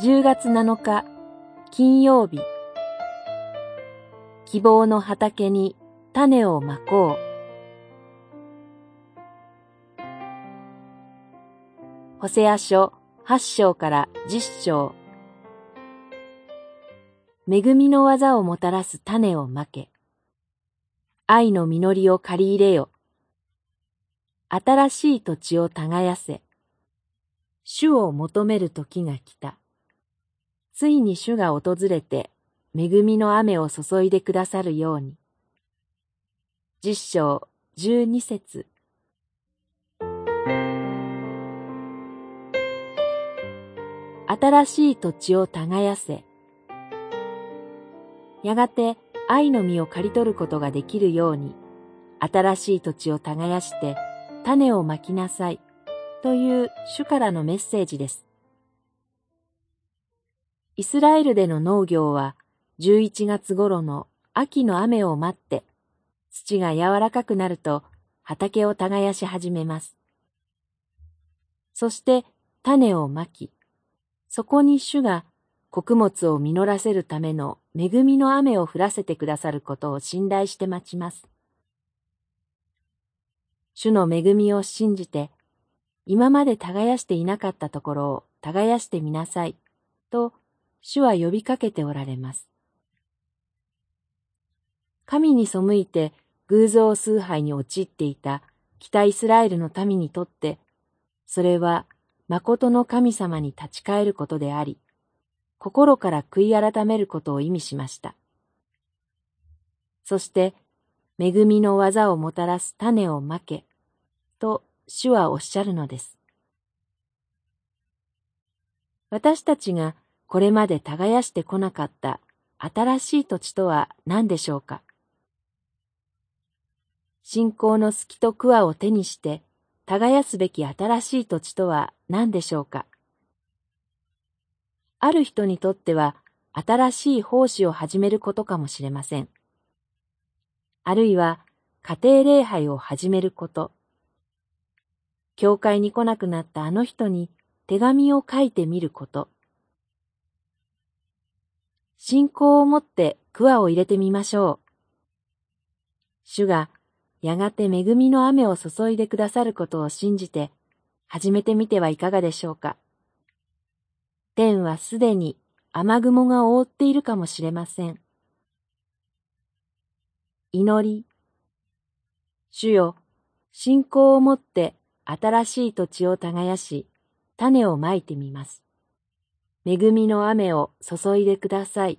10月7日金曜日。希望の畑に種をまこう。ホセア書8章から10章。恵みの技をもたらす種をまけ。愛の実りを借り入れよ。新しい土地を耕せ。主を求める時が来た。ついに主が訪れて、恵みの雨を注いでくださるように。十章十二節新しい土地を耕せ。やがて愛の実を刈り取ることができるように、新しい土地を耕して種をまきなさいという主からのメッセージです。イスラエルでの農業は11月頃の秋の雨を待って土が柔らかくなると畑を耕し始めます。そして種をまき、そこに主が穀物を実らせるための恵みの雨を降らせてくださることを信頼して待ちます。主の恵みを信じて、今まで耕していなかったところを耕してみなさい、と主は呼びかけておられます。神に背いて偶像崇拝に陥っていた北イスラエルの民にとって、それは誠の神様に立ち返ることであり、心から悔い改めることを意味しました。そして、恵みの技をもたらす種をまけ、と主はおっしゃるのです。私たちがこれまで耕してこなかった新しい土地とは何でしょうか？信仰の隙と桑を手にして耕すべき新しい土地とは何でしょうか？ある人にとっては新しい奉仕を始めることかもしれません。あるいは家庭礼拝を始めること。教会に来なくなったあの人に手紙を書いてみること。信仰を持って桑を入れてみましょう。主がやがて恵みの雨を注いでくださることを信じて始めてみてはいかがでしょうか。天はすでに雨雲が覆っているかもしれません。祈り。主よ、信仰を持って新しい土地を耕し、種をまいてみます。恵みの雨を注いでください。